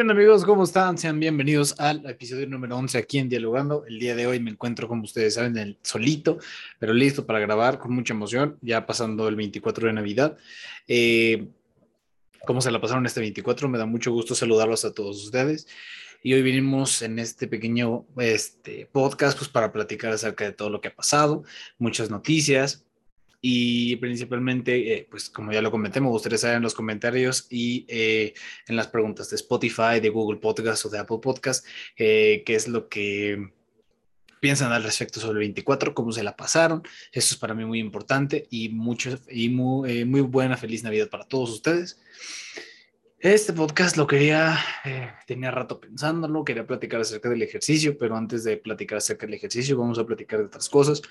Hola amigos? ¿Cómo están? Sean bienvenidos al episodio número 11 aquí en Dialogando. El día de hoy me encuentro, como ustedes saben, el solito, pero listo para grabar con mucha emoción, ya pasando el 24 de Navidad. Eh, ¿Cómo se la pasaron este 24? Me da mucho gusto saludarlos a todos ustedes. Y hoy vinimos en este pequeño este, podcast pues, para platicar acerca de todo lo que ha pasado, muchas noticias, y principalmente, eh, pues como ya lo comenté, me gustaría saber en los comentarios y eh, en las preguntas de Spotify, de Google Podcast o de Apple Podcast, eh, qué es lo que piensan al respecto sobre el 24, cómo se la pasaron. Eso es para mí muy importante y, mucho, y muy, muy buena, feliz Navidad para todos ustedes. Este podcast lo quería, eh, tenía rato pensándolo, quería platicar acerca del ejercicio, pero antes de platicar acerca del ejercicio, vamos a platicar de otras cosas,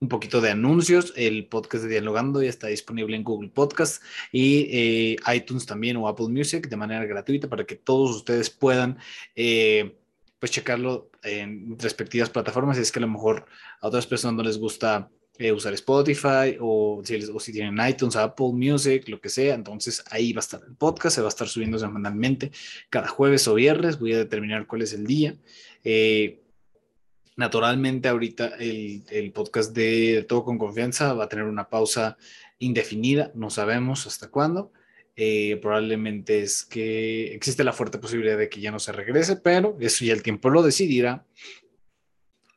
un poquito de anuncios. El podcast de Dialogando ya está disponible en Google Podcast y eh, iTunes también o Apple Music de manera gratuita para que todos ustedes puedan eh, pues checarlo en respectivas plataformas. Si es que a lo mejor a otras personas no les gusta eh, usar Spotify o si, o si tienen iTunes, Apple Music, lo que sea. Entonces ahí va a estar el podcast, se va a estar subiendo semanalmente cada jueves o viernes. Voy a determinar cuál es el día. Eh, naturalmente ahorita el, el, podcast de Todo con Confianza va a tener una pausa indefinida, no sabemos hasta cuándo. Eh, probablemente es que existe la fuerte posibilidad de que ya no se regrese, pero eso ya el tiempo lo decidirá.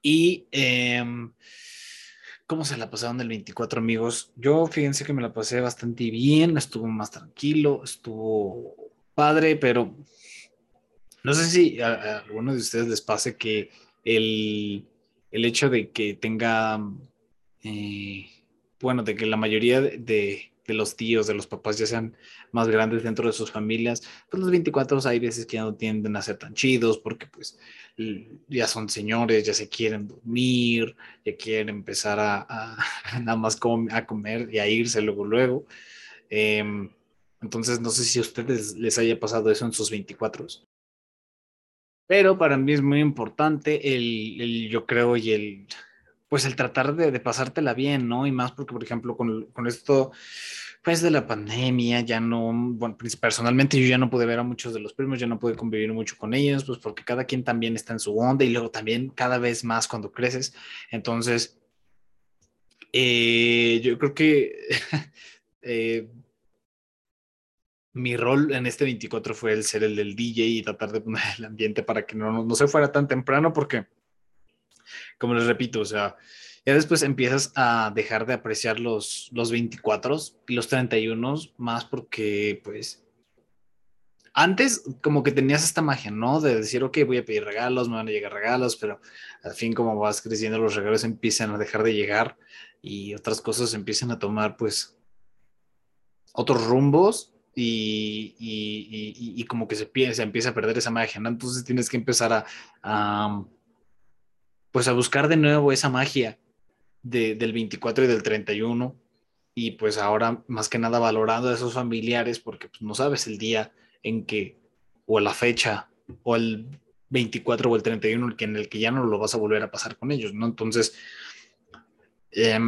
Y eh, ¿Cómo se la pasaron del 24, amigos? Yo fíjense que me la pasé bastante bien, estuvo más tranquilo, estuvo padre, pero no sé si a, alguno de ustedes les pase que el, el hecho de que tenga, eh, bueno, de que la mayoría de los tíos, de los papás ya sean más grandes dentro de sus familias, pues los 24 hay veces que ya no tienden a ser tan chidos porque pues ya son señores, ya se quieren dormir, ya quieren empezar a, nada más a comer y a irse luego, luego. Em, entonces no sé si a ustedes les haya pasado eso en sus 24. Pero para mí es muy importante el, el yo creo, y el, pues el tratar de, de, pasártela bien, ¿no? Y más porque, por ejemplo, con, con, esto, pues de la pandemia, ya no, bueno, personalmente yo ya no pude ver a muchos de los primos, ya no pude convivir mucho con ellos, pues porque cada quien también está en su onda y luego también cada vez más cuando creces. Entonces, eh, yo creo que eh, mi rol en este 24 fue el ser el del DJ y tratar de poner el ambiente para que no, no se fuera tan temprano porque como les repito, o sea, ya después empiezas a dejar de apreciar los, los 24 y los 31 más porque, pues, antes como que tenías esta magia, ¿no? De decir, ok, voy a pedir regalos, me van a llegar regalos, pero al fin como vas creciendo, los regalos empiezan a dejar de llegar y otras cosas empiezan a tomar, pues, otros rumbos y, y, y, y como que se, se, empieza a perder esa magia, ¿no? Entonces tienes que empezar a, a pues a buscar de nuevo esa magia de, del 24 y del 31 y pues ahora más que nada valorando a esos familiares porque pues, no sabes el día en que o la fecha o el 24 o el 31 en el que ya no lo vas a volver a pasar con ellos, ¿no? Entonces, eh,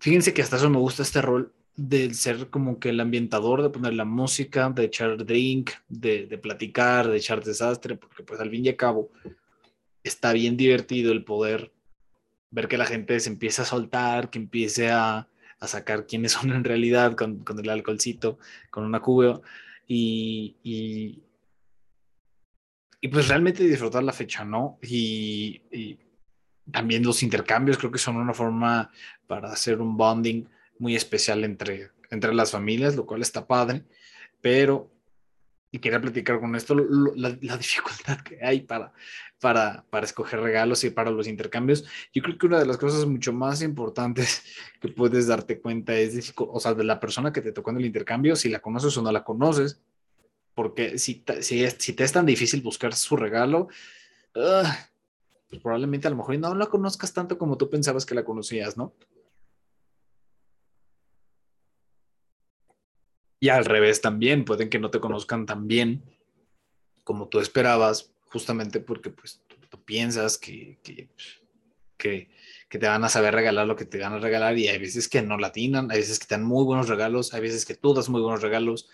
fíjense que hasta eso me gusta este rol de ser como que el ambientador, de poner la música, de echar drink, de, de platicar, de echar desastre, porque pues al fin y al cabo, está bien divertido el poder ver que la gente se empieza a soltar, que empiece a, a sacar quiénes son en realidad con, con el alcoholcito, con una cuba y, y, y, pues realmente disfrutar la fecha, ¿no? Y, y, también los intercambios creo que son una forma para hacer un bonding muy especial entre, entre las familias, lo cual está padre, pero y quería platicar con esto, la, dificultad que hay para, para, para escoger regalos y para los intercambios. Yo creo que una de las cosas mucho más importantes que puedes darte cuenta es, o sea, de la persona que te tocó en el intercambio, si la conoces o no la conoces, porque si, si, si te es tan difícil buscar su regalo, pues probablemente a lo mejor no la conozcas tanto como tú pensabas que la conocías, ¿no? Y al revés también, pueden que no te conozcan tan bien como tú esperabas, justamente porque pues tú, piensas que, que, que, te van a saber regalar lo que te van a regalar y hay veces que no latinan, hay veces que te dan muy buenos regalos, hay veces que tú das muy buenos regalos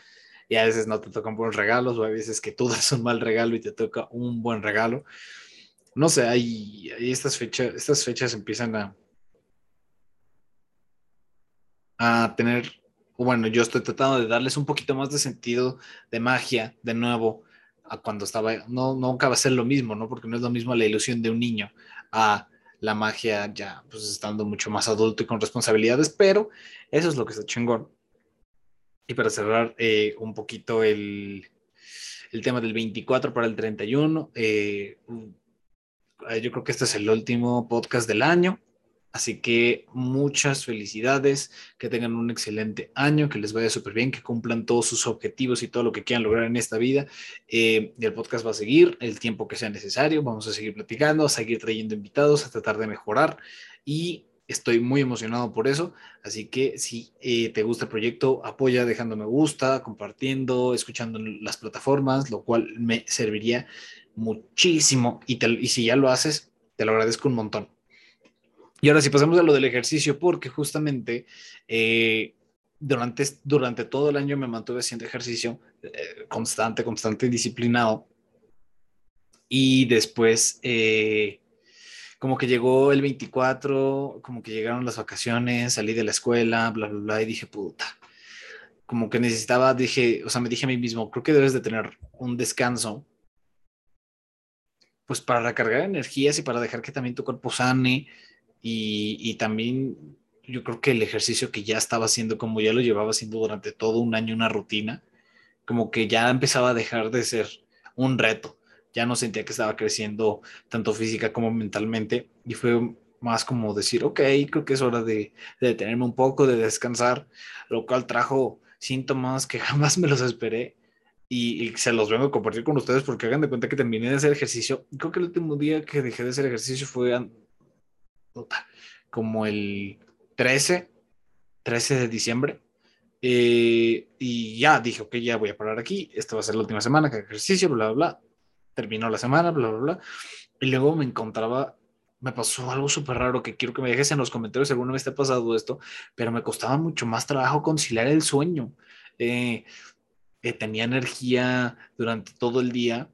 y a veces no te tocan buenos regalos, o a veces que tú das un mal regalo y te toca un buen regalo. No sé, hay, estas, fechas, estas fechas empiezan a, a tener, bueno, yo estoy tratando de darles un poquito más de sentido, de magia, de nuevo, a cuando estaba, no, nunca va a ser lo mismo, ¿no? Porque no es lo mismo la ilusión de un niño a la magia ya, pues estando mucho más adulto y con responsabilidades, pero eso es lo que está chingón. Y para cerrar eh, un poquito el, el, tema del 24 para el 31, eh, yo creo que este es el último podcast del año. Así que muchas felicidades, que tengan un excelente año, que les vaya súper bien, que cumplan todos sus objetivos y todo lo que quieran lograr en esta vida. Eh, el podcast va a seguir el tiempo que sea necesario, vamos a seguir platicando, a seguir trayendo invitados, a tratar de mejorar y estoy muy emocionado por eso. Así que si eh, te gusta el proyecto, apoya dejando me gusta, compartiendo, escuchando las plataformas, lo cual me serviría muchísimo y, y si ya lo haces, te lo agradezco un montón. Y ahora sí pasamos a lo del ejercicio, porque justamente eh, durante, durante todo el año me mantuve haciendo ejercicio eh, constante, constante, disciplinado. Y después, eh, como que llegó el 24, como que llegaron las vacaciones, salí de la escuela, bla, bla, bla, y dije, puta, como que necesitaba, dije, o sea, me dije a mí mismo, creo que debes de tener un descanso, pues para recargar energías y para dejar que también tu cuerpo sane y, también yo creo que el ejercicio que ya estaba haciendo, como ya lo llevaba haciendo durante todo un año, una rutina, como que ya empezaba a dejar de ser un reto. Ya no sentía que estaba creciendo tanto física como mentalmente y fue más como decir, ok, creo que es hora de, detenerme un poco, de descansar, lo cual trajo síntomas que jamás me los esperé y, y, se los vengo a compartir con ustedes porque hagan de cuenta que terminé de hacer ejercicio. Creo que el último día que dejé de hacer ejercicio fue como el 13, 13 de diciembre. Eh, y ya dije, ok, ya voy a parar aquí. Esta va a ser la última semana que ejercicio, bla, bla. Terminó la semana, bla, bla, bla. Y luego me encontraba, me pasó algo súper raro que quiero que me dejes en los comentarios si alguna vez te ha pasado esto, pero me costaba mucho más trabajo conciliar el sueño. Eh, eh, tenía energía durante todo el día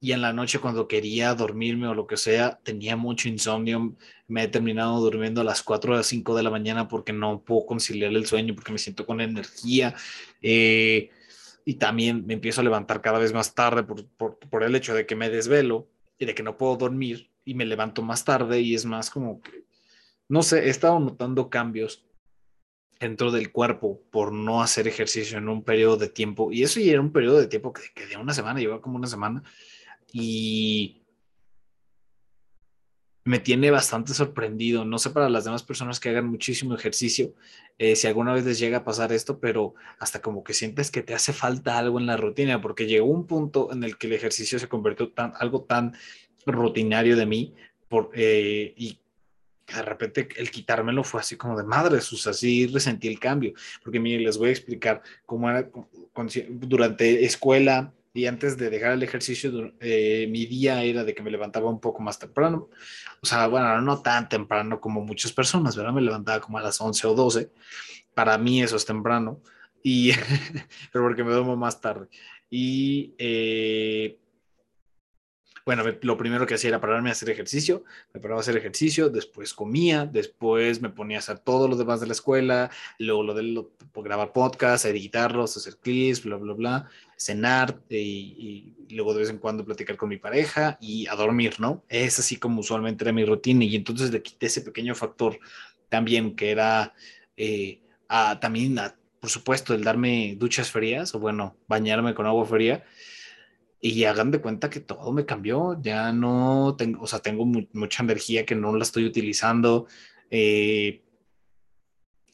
y en la noche cuando quería dormirme o lo que sea, tenía mucho insomnio. Me he terminado durmiendo a las 4 o las 5 de la mañana porque no puedo conciliar el sueño, porque me siento con energía. Eh, y también me empiezo a levantar cada vez más tarde por, por, el hecho de que me desvelo y de que no puedo dormir y me levanto más tarde y es más como que, no sé, he estado notando cambios dentro del cuerpo por no hacer ejercicio en un periodo de tiempo. Y eso ya era un periodo de tiempo que, que de una semana, lleva como una semana y me tiene bastante sorprendido. No sé para las demás personas que hagan muchísimo ejercicio, eh, si alguna vez les llega a pasar esto, pero hasta como que sientes que te hace falta algo en la rutina, porque llegó un punto en el que el ejercicio se convirtió tan, algo tan rutinario de mí por, eh, y de repente el quitármelo fue así como de madre, sus así resentí el cambio, porque miren, les voy a explicar cómo era durante escuela, y antes de dejar el ejercicio, eh, mi día era de que me levantaba un poco más temprano. O sea, bueno, no tan temprano como muchas personas, ¿verdad? Me levantaba como a las 11 o 12. Para mí eso es temprano, y, pero porque me duermo más tarde. Y eh, bueno, lo primero que hacía era pararme a hacer ejercicio, me paraba a hacer ejercicio, después comía, después me ponía a hacer todo lo demás de la escuela, luego lo de lo, grabar podcast, editarlos, hacer clips, bla, bla, bla, cenar eh, y, luego de vez en cuando platicar con mi pareja y a dormir, ¿no? Es así como usualmente era mi rutina y entonces le quité ese pequeño factor también que era eh, a, también, por supuesto, el darme duchas frías o bueno, bañarme con agua fría y hagan de cuenta que todo me cambió, ya no tengo, o sea, tengo mucha energía que no la estoy utilizando, eh,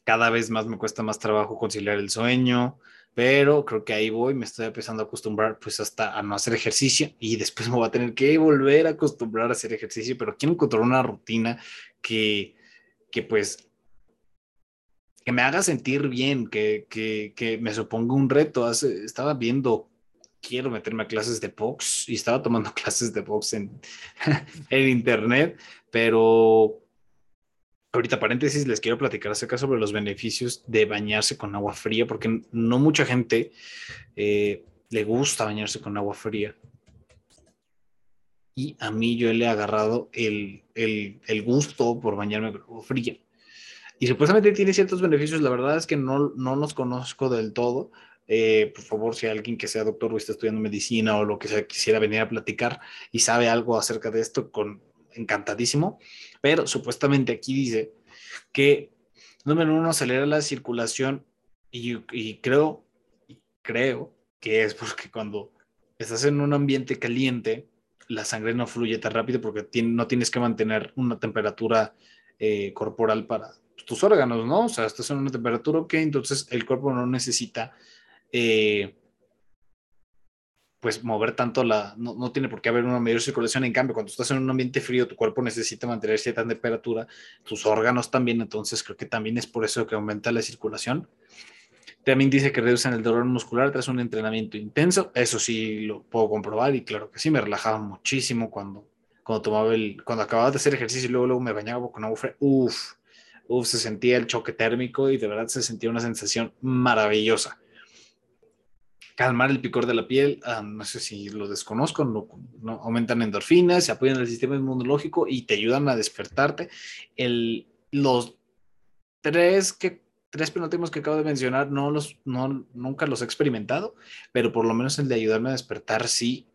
cada vez más me cuesta más trabajo conciliar el sueño, pero creo que ahí voy, me estoy empezando a acostumbrar pues hasta a no hacer ejercicio y después me voy a tener que volver a acostumbrar a hacer ejercicio, pero quiero encontrar una rutina que, que pues que me haga sentir bien, que, que, que me suponga un reto. Hace, estaba viendo quiero meterme a clases de box y estaba tomando clases de box en, en internet, pero ahorita paréntesis, les quiero platicar acerca sobre los beneficios de bañarse con agua fría, porque no mucha gente eh, le gusta bañarse con agua fría. Y a mí yo le he agarrado el, el, gusto por bañarme con agua fría. Y supuestamente tiene ciertos beneficios, la verdad es que no, no los conozco del todo. Eh, por favor, si alguien que sea doctor o está estudiando medicina o lo que sea quisiera venir a platicar y sabe algo acerca de esto, con encantadísimo. Pero supuestamente aquí dice que, número uno, acelera la circulación y, y creo, creo que es porque cuando estás en un ambiente caliente, la sangre no fluye tan rápido porque no tienes que mantener una temperatura eh, corporal para tus órganos, ¿no? O sea, estás en una temperatura que entonces el cuerpo no necesita, eh, pues, mover tanto la, no, no, tiene por qué haber una mayor circulación. En cambio, cuando estás en un ambiente frío, tu cuerpo necesita mantener cierta temperatura, tus órganos también, entonces creo que también es por eso que aumenta la circulación. También dice que reducen el dolor muscular tras un entrenamiento intenso. Eso sí lo puedo comprobar y claro que sí, me relajaba muchísimo cuando, cuando tomaba el, cuando acababa de hacer ejercicio y luego, luego me bañaba con agua fría. Uf, uf, se sentía el choque térmico y de verdad se sentía una sensación maravillosa. Calmar el picor de la piel, ah, no sé si lo desconozco, no, aumentan endorfinas, se apoyan el sistema inmunológico y te ayudan a despertarte. El, los tres que tres penúltimos que acabo de mencionar no los, no, nunca los he experimentado, pero por lo menos el de ayudarme a despertar sí,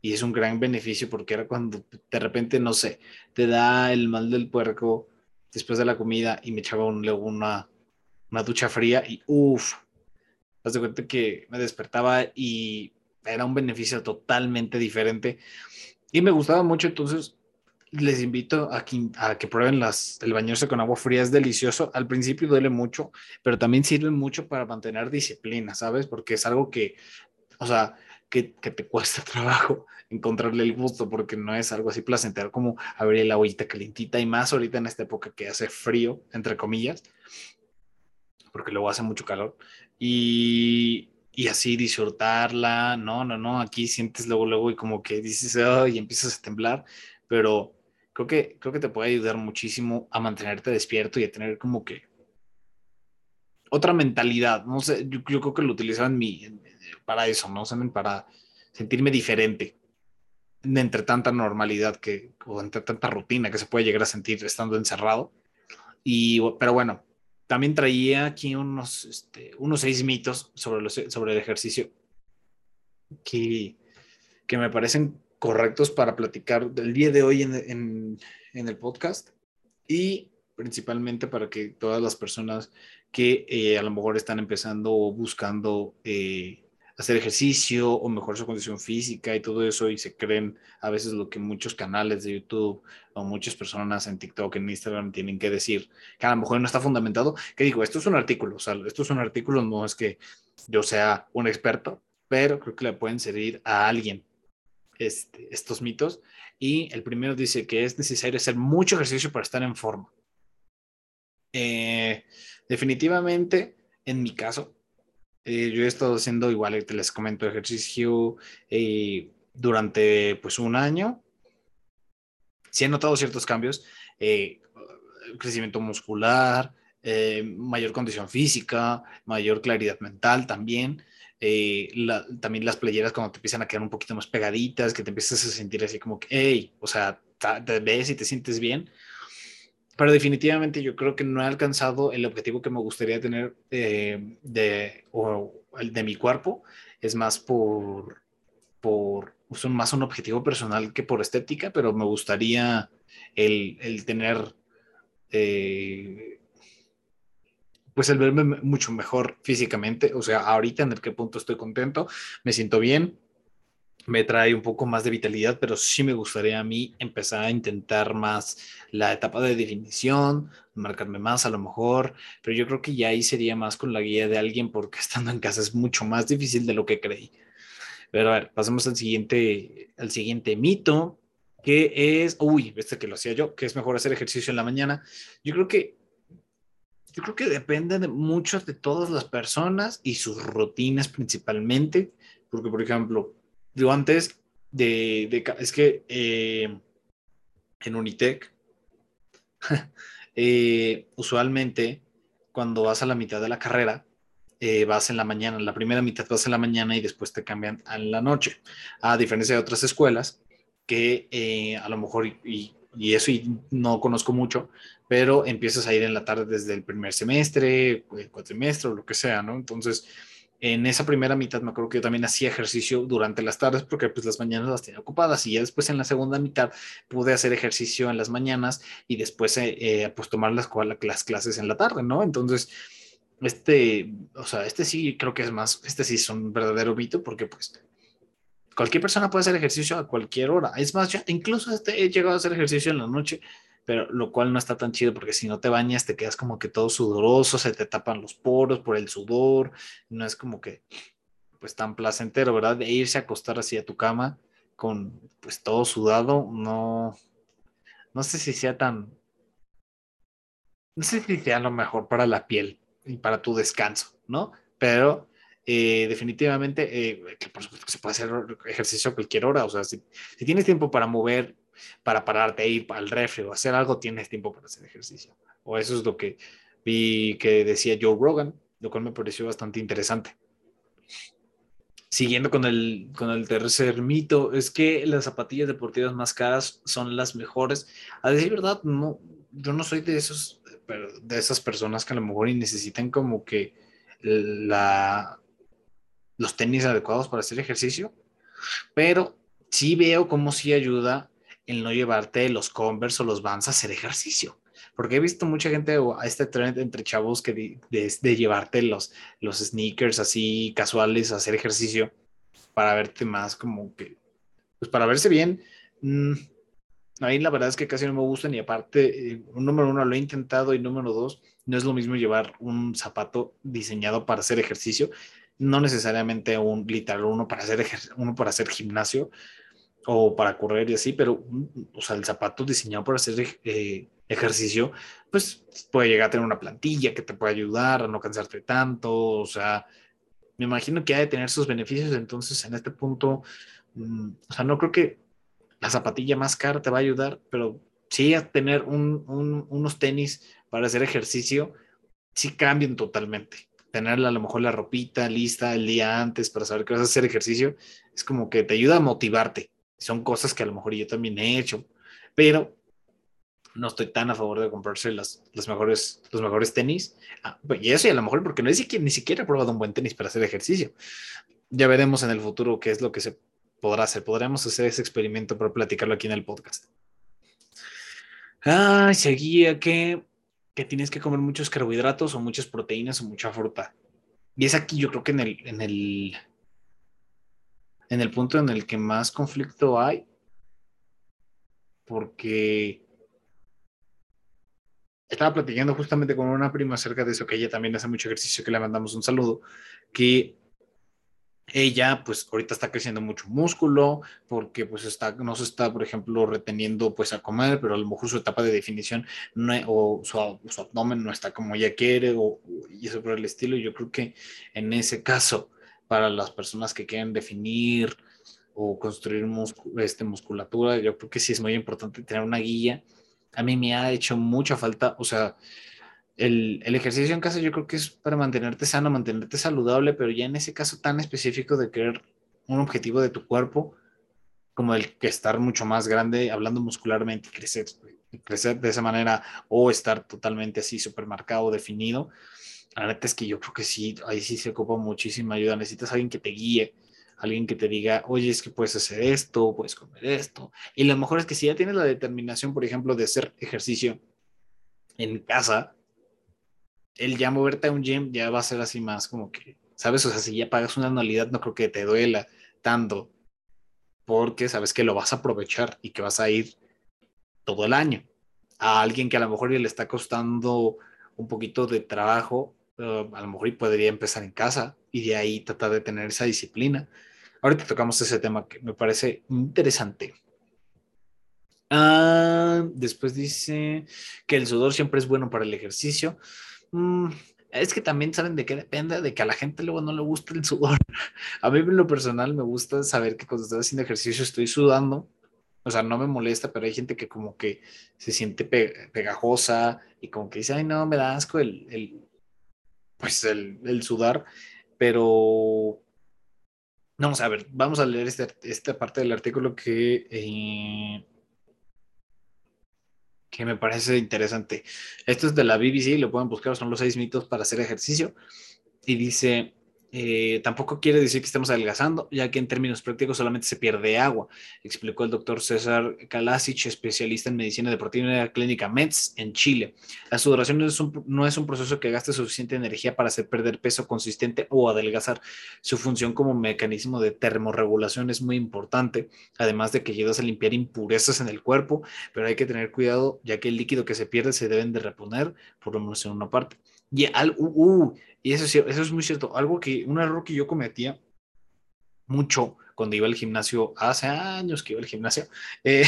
y es un gran beneficio porque era cuando de repente, no sé, te da el mal del puerco después de la comida y me echaba un, una, una ducha fría y uff, haz de cuenta que me despertaba y era un beneficio totalmente diferente y me gustaba mucho, entonces les invito a que, prueben las, el bañarse con agua fría, es delicioso. Al principio duele mucho, pero también sirve mucho para mantener disciplina, ¿sabes? Porque es algo que, o sea, que, te cuesta trabajo encontrarle el gusto, porque no es algo así placentero como abrir la ollita calientita y más ahorita en esta época que hace frío, entre comillas, porque luego hace mucho calor. Y, y así disfrutarla, no, no, no, aquí sientes luego, luego y como que dices, y empiezas a temblar, pero creo que, creo que te puede ayudar muchísimo a mantenerte despierto y a tener como que otra mentalidad. No sé, yo, creo que lo utilizaban para eso, ¿no? Para sentirme diferente entre tanta normalidad que, o entre tanta rutina que se puede llegar a sentir estando encerrado. Y, pero bueno, también traía aquí unos, este, unos seis mitos sobre, sobre el ejercicio que, que me parecen correctos para platicar del día de hoy en, el podcast y principalmente para que todas las personas que eh, a lo mejor están empezando o buscando eh, hacer ejercicio o mejorar su condición física y todo eso y se creen a veces lo que muchos canales de YouTube o muchas personas en TikTok, en Instagram tienen que decir, que a lo mejor no está fundamentado, que digo, esto es un artículo, o sea, esto es un artículo, no es que yo sea un experto, pero creo que le pueden servir a alguien este, estos mitos. Y el primero dice que es necesario hacer mucho ejercicio para estar en forma. Eh, definitivamente, en mi caso, eh, yo he estado haciendo igual, te les comento, ejercicio eh, durante pues un año. Sí he notado ciertos cambios, crecimiento muscular, mayor condición física, mayor claridad mental también. Eh, también las playeras cuando te empiezan a quedar un poquito más pegaditas, que te empiezas a sentir así como que, hey, o sea, te ves y te sientes bien. Pero definitivamente yo creo que no he alcanzado el objetivo que me gustaría tener eh, de, o de mi cuerpo. Es más por, por, son más un objetivo personal que por estética, pero me gustaría el, el tener eh, pues el verme mucho mejor físicamente, o sea, ahorita en el que punto estoy contento, me siento bien, me trae un poco más de vitalidad, pero sí me gustaría a mí empezar a intentar más la etapa de definición, marcarme más a lo mejor, pero yo creo que ya ahí sería más con la guía de alguien porque estando en casa es mucho más difícil de lo que creí. Pero a ver, pasemos al siguiente, al siguiente mito, que es, uy, este que lo hacía yo, que es mejor hacer ejercicio en la mañana. Yo creo que yo creo que depende de muchos de todas las personas y sus rutinas principalmente, porque por ejemplo, yo antes de, es que eh, en Unitec eh, usualmente cuando vas a la mitad de la carrera, eh, vas en la mañana, la primera mitad vas en la mañana y después te cambian a la noche, a diferencia de otras escuelas que a lo mejor, y, eso no conozco mucho, pero empiezas a ir en la tarde desde el primer semestre, el cuatrimestre o lo que sea, ¿no? Entonces, en esa primera mitad me acuerdo que yo también hacía ejercicio durante las tardes porque pues las mañanas las tenía ocupadas y ya después en la segunda mitad pude hacer ejercicio en las mañanas y después eh, eh pues tomar las, las clases en la tarde, ¿no? Entonces, este, o sea, este sí creo que es más, este sí es un verdadero mito porque pues cualquier persona puede hacer ejercicio a cualquier hora. Es más, ya incluso este, he llegado a hacer ejercicio en la noche pero lo cual no está tan chido porque si no te bañas te quedas como que todo sudoroso, se te tapan los poros por el sudor, no es como que pues tan placentero, ¿verdad? De irse a acostar así a tu cama con pues todo sudado, no, no sé si sea tan, no sé si sea lo mejor para la piel y para tu descanso, ¿no? Pero eh, definitivamente, eh, por supuesto que se puede hacer ejercicio a cualquier hora, o sea, si, si tienes tiempo para mover para pararte, ir al refri o hacer algo, tienes tiempo para hacer ejercicio. O eso es lo que vi que decía Joe Rogan, lo cual me pareció bastante interesante. Siguiendo con el, con el tercer mito, es que las zapatillas deportivas más caras son las mejores. A decir verdad, no, yo no soy de esos, de esas personas que a lo mejor necesitan como que la, los tenis adecuados para hacer ejercicio, pero sí veo cómo sí ayuda el no llevarte los Converse o los Vans a hacer ejercicio. Porque he visto mucha gente a este trend entre chavos que de, llevarte los, los sneakers así casuales a hacer ejercicio para verte más como que, pues para verse bien. Mm, a mí la verdad es que casi no me gustan y aparte, eh, número uno, lo he intentado y número dos, no es lo mismo llevar un zapato diseñado para hacer ejercicio, no necesariamente un literal uno para hacer, uno para hacer gimnasio, o para correr y así, pero, o sea, el zapato diseñado para hacer eh, ejercicio, pues puede llegar a tener una plantilla que te puede ayudar a no cansarte tanto, o sea, me imagino que ha de tener sus beneficios, entonces en este punto, mm, o sea, no creo que la zapatilla más cara te va a ayudar, pero sí a tener unos tenis para hacer ejercicio, sí cambian totalmente. Tener a lo mejor la ropita lista el día antes para saber que vas a hacer ejercicio, es como que te ayuda a motivarte son cosas que a lo mejor yo también he hecho, pero no estoy tan a favor de comprarse las, mejores, los mejores tenis. Ah, pues, y eso y a lo mejor porque no es que ni siquiera he probado un buen tenis para hacer ejercicio. Ya veremos en el futuro qué es lo que se podrá hacer. Podremos hacer ese experimento para platicarlo aquí en el podcast. Ah, seguía que, que tienes que comer muchos carbohidratos o muchas proteínas o mucha fruta. Y es aquí yo creo que en el, en el, en el punto en el que más conflicto hay, porque estaba platicando justamente con una prima acerca de eso, que ella también hace mucho ejercicio, que le mandamos un saludo, que ella pues ahorita está creciendo mucho músculo porque pues está, no se está, por ejemplo, reteniendo pues a comer, pero a lo mejor su etapa de definición no, o su, abdomen no está como ella quiere o, y eso por el estilo. Yo creo que en ese caso para las personas que quieren definir o construir este, musculatura. Yo creo que sí es muy importante tener una guía. A mí me ha hecho mucha falta, o sea, el, el, ejercicio en casa yo creo que es para mantenerte sano, mantenerte saludable, pero ya en ese caso tan específico de querer un objetivo de tu cuerpo, como el que estar mucho más grande, hablando muscularmente crecer, crecer de esa manera, o estar totalmente así supermercado, definido, la neta es que yo creo que sí, ahí sí se ocupa muchísima ayuda. Necesitas alguien que te guíe, alguien que te diga, oye, es que puedes hacer esto, puedes comer esto. Y lo mejor es que si ya tienes la determinación, por ejemplo, de hacer ejercicio en casa, el ya moverte a un gym ya va a ser así más como que, ¿sabes? O sea, si ya pagas una anualidad, no creo que te duela tanto, porque sabes que lo vas a aprovechar y que vas a ir todo el año. A alguien que a lo mejor le está costando un poquito de trabajo A lo mejor podría empezar en casa y de ahí tratar de tener esa disciplina. Ahorita tocamos ese tema que me parece interesante. Ah, después dice que el sudor siempre es bueno para el ejercicio. Mm, es que también saben de qué depende, de que a la gente luego no le gusta el sudor. A mí en lo personal me gusta saber que cuando estoy haciendo ejercicio estoy sudando O sea, no me molesta, pero hay gente que como que se siente pegajosa y como que dice, ay, no, me da asco el pues el, sudar, pero vamos a ver, vamos a leer este, esta parte del artículo que, eh, que me parece interesante. Esto es de la BBC, lo pueden buscar, son los seis mitos para hacer ejercicio. Y dice, eh, tampoco quiere decir que estemos adelgazando, ya que en términos prácticos solamente se pierde agua, explicó el doctor César Kalasic, especialista en medicina deportiva en la clínica METS en Chile. La sudoración no es, un, no es un proceso que gaste suficiente energía para hacer perder peso consistente o adelgazar. Su función como mecanismo de termorregulación es muy importante, además de que ayuda a limpiar impurezas en el cuerpo, pero hay que tener cuidado, ya que el líquido que se pierde se deben de reponer, por lo menos en una parte. Y, al, uh, uh, y eso, eso es muy cierto. Algo que, un error que yo cometía mucho cuando iba al gimnasio, hace años que iba al gimnasio, eh,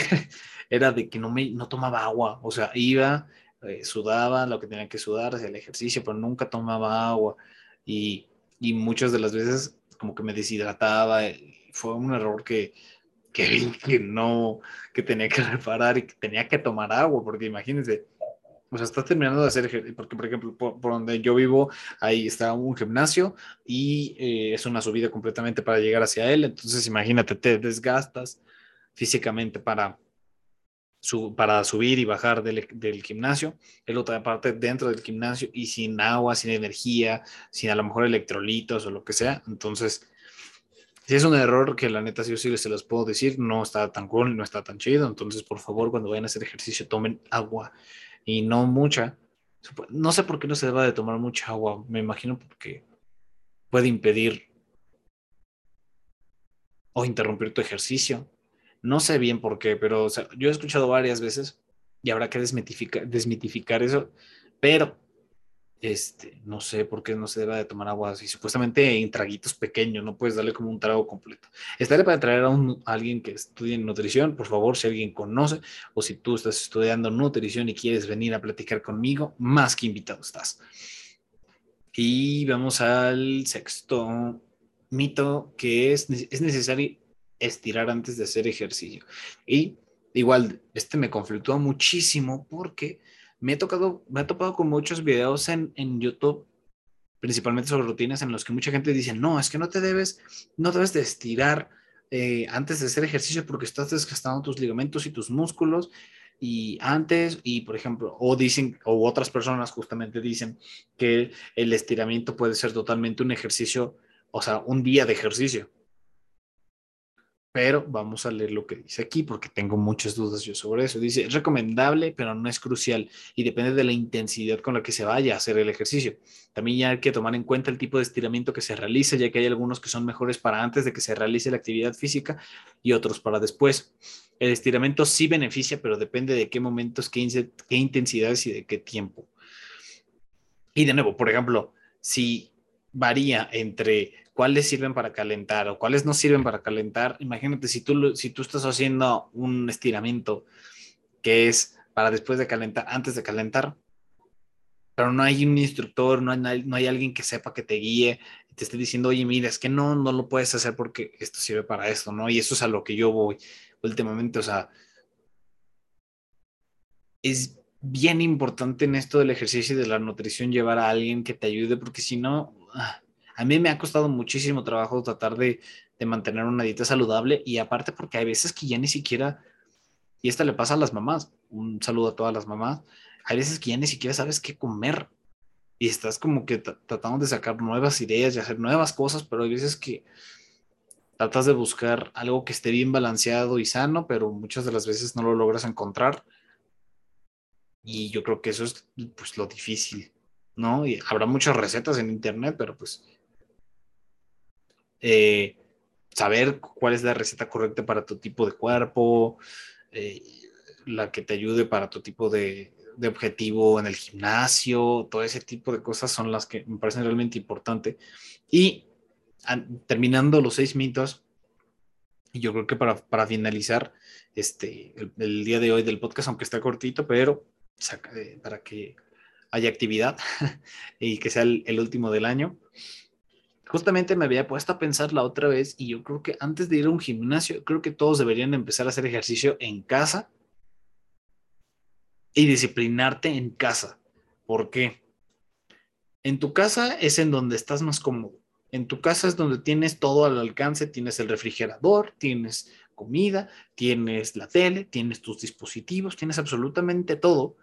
era de que no, me, no tomaba agua. O sea, iba, eh, sudaba lo que tenía que sudar, hacía el ejercicio, pero nunca tomaba agua. Y, y muchas de las veces como que me deshidrataba. Fue un error que, que vi que no, que tenía que reparar y que tenía que tomar agua, porque imagínense, o sea, estás terminando de hacer, porque por ejemplo, por, donde yo vivo, ahí está un gimnasio y eh, es una subida completamente para llegar hacia él. Entonces, imagínate, te desgastas físicamente para, su, para subir y bajar del, del gimnasio. El otra parte dentro del gimnasio y sin agua, sin energía, sin a lo mejor electrolitos o lo que sea. Entonces, si es un error que la neta sí o sí se los puedo decir, no está tan cool, no está tan chido. Entonces, por favor, cuando vayan a hacer ejercicio, tomen agua y no mucha. No sé por qué no se deba de tomar mucha agua, me imagino porque puede impedir o interrumpir tu ejercicio. No sé bien por qué, pero yo he escuchado varias veces y habrá que desmitificar eso, pero este, no sé por qué no se debe de tomar agua así, supuestamente en traguitos pequeños, no puedes darle como un trago completo. Estaré para traer a, un, alguien que estudie nutrición, por favor, si alguien conoce o si tú estás estudiando nutrición y quieres venir a platicar conmigo, más que invitado estás. Y vamos al sexto mito, que es, es necesario estirar antes de hacer ejercicio. Y igual, este me conflictúa muchísimo porque me he tocado, me he topado con muchos videos en, en YouTube, principalmente sobre rutinas, en los que mucha gente dice, no, es que no te debes, no debes de estirar eh, antes de hacer ejercicio porque estás desgastando tus ligamentos y tus músculos y antes, y por ejemplo, o dicen, o otras personas justamente dicen que el estiramiento puede ser totalmente un ejercicio, o sea, un día de ejercicio pero vamos a leer lo que dice aquí porque tengo muchas dudas yo sobre eso. Dice, es recomendable, pero no es crucial y depende de la intensidad con la que se vaya a hacer el ejercicio. También ya hay que tomar en cuenta el tipo de estiramiento que se realiza, ya que hay algunos que son mejores para antes de que se realice la actividad física y otros para después. El estiramiento sí beneficia, pero depende de qué momentos, qué, qué intensidades y de qué tiempo. Y de nuevo, por ejemplo, si varía entre cuáles sirven para calentar o cuáles no sirven para calentar. Imagínate si tú, si tú estás haciendo un estiramiento que es para después de calentar, antes de calentar, pero no hay un instructor, no hay, no hay alguien que sepa que te guíe, te esté diciendo, oye, mira, es que no, no lo puedes hacer porque esto sirve para esto, ¿no? Y eso es a lo que yo voy últimamente, o sea, es bien importante en esto del ejercicio y de la nutrición llevar a alguien que te ayude, porque si no, ah, a mí me ha costado muchísimo trabajo tratar de, mantener una dieta saludable y aparte porque hay veces que ya ni siquiera, y esto le pasa a las mamás, un saludo a todas las mamás, hay veces que ya ni siquiera sabes qué comer y estás como que tratando de sacar nuevas ideas y hacer nuevas cosas, pero hay veces que tratas de buscar algo que esté bien balanceado y sano, pero muchas de las veces no lo logras encontrar. Y yo creo que eso es pues lo difícil, ¿no? Y habrá muchas recetas en internet, pero pues eh, saber cuál es la receta correcta para tu tipo de cuerpo, eh, la que te ayude para tu tipo de, objetivo en el gimnasio, todo ese tipo de cosas son las que me parecen realmente importantes. Y terminando los seis mitos, yo creo que para, finalizar este, el, día de hoy del podcast, aunque está cortito, pero eh, para que haya actividad y que sea el último del año, justamente me había puesto a pensar la otra vez y yo creo que antes de ir a un gimnasio, creo que todos deberían empezar a hacer ejercicio en casa y disciplinarte en casa. ¿Por qué? En tu casa es en donde estás más cómodo. En tu casa es donde tienes todo al alcance, tienes el refrigerador, tienes comida, tienes la tele, tienes tus dispositivos, tienes absolutamente todo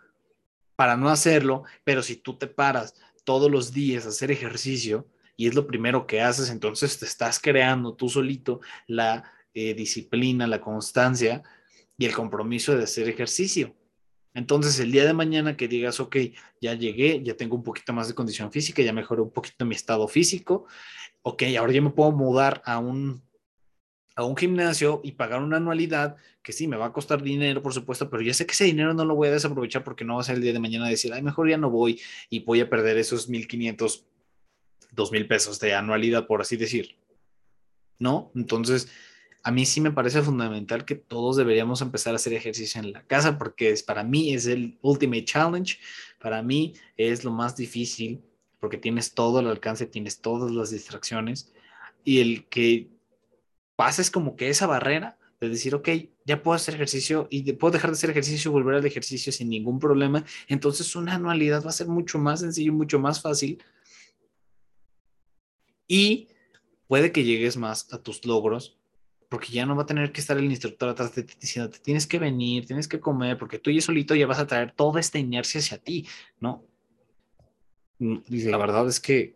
para no hacerlo, pero si tú te paras todos los días a hacer ejercicio y es lo primero que haces, entonces te estás creando tú solito la eh, disciplina, la constancia y el compromiso de hacer ejercicio. Entonces, el día de mañana que digas, ok, ya llegué, ya tengo un poquito más de condición física, ya mejoré un poquito mi estado físico, ok, ahora ya me puedo mudar a un, a un gimnasio y pagar una anualidad que sí, me va a costar dinero, por supuesto, pero ya sé que ese dinero no lo voy a desaprovechar porque no va a ser el día de mañana decir, ay, mejor ya no voy y voy a perder esos 1.500, 2.000 pesos de anualidad, por así decir. ¿No? Entonces, a mí sí me parece fundamental que todos deberíamos empezar a hacer ejercicio en la casa porque es, para mí es el ultimate challenge, para mí es lo más difícil porque tienes todo el alcance, tienes todas las distracciones y el que pases como que esa barrera de decir, ok, ya puedo hacer ejercicio y puedo dejar de hacer ejercicio y volver al ejercicio sin ningún problema, entonces una anualidad va a ser mucho más sencillo mucho más fácil y puede que llegues más a tus logros porque ya no va a tener que estar el instructor atrás de ti diciendo, te tienes que venir, tienes que comer, porque tú y solito ya vas a traer toda esta inercia hacia ti, ¿no? Mm, la verdad es que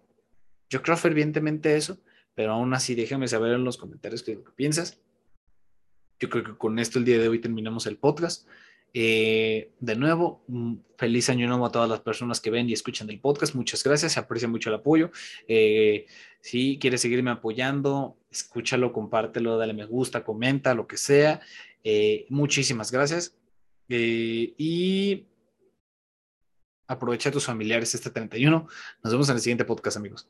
yo creo fervientemente eso, pero aún así déjame saber en los comentarios qué piensas. Yo creo que con esto el día de hoy terminamos el podcast. Eh, de nuevo, feliz año nuevo a todas las personas que ven y escuchan el podcast. Muchas gracias, se aprecia mucho el apoyo. Eh, si quieres seguirme apoyando, escúchalo, compártelo, dale me gusta, comenta, lo que sea. Eh, muchísimas gracias. y aprovecha a tus familiares este 31. Nos vemos en el siguiente podcast, amigos.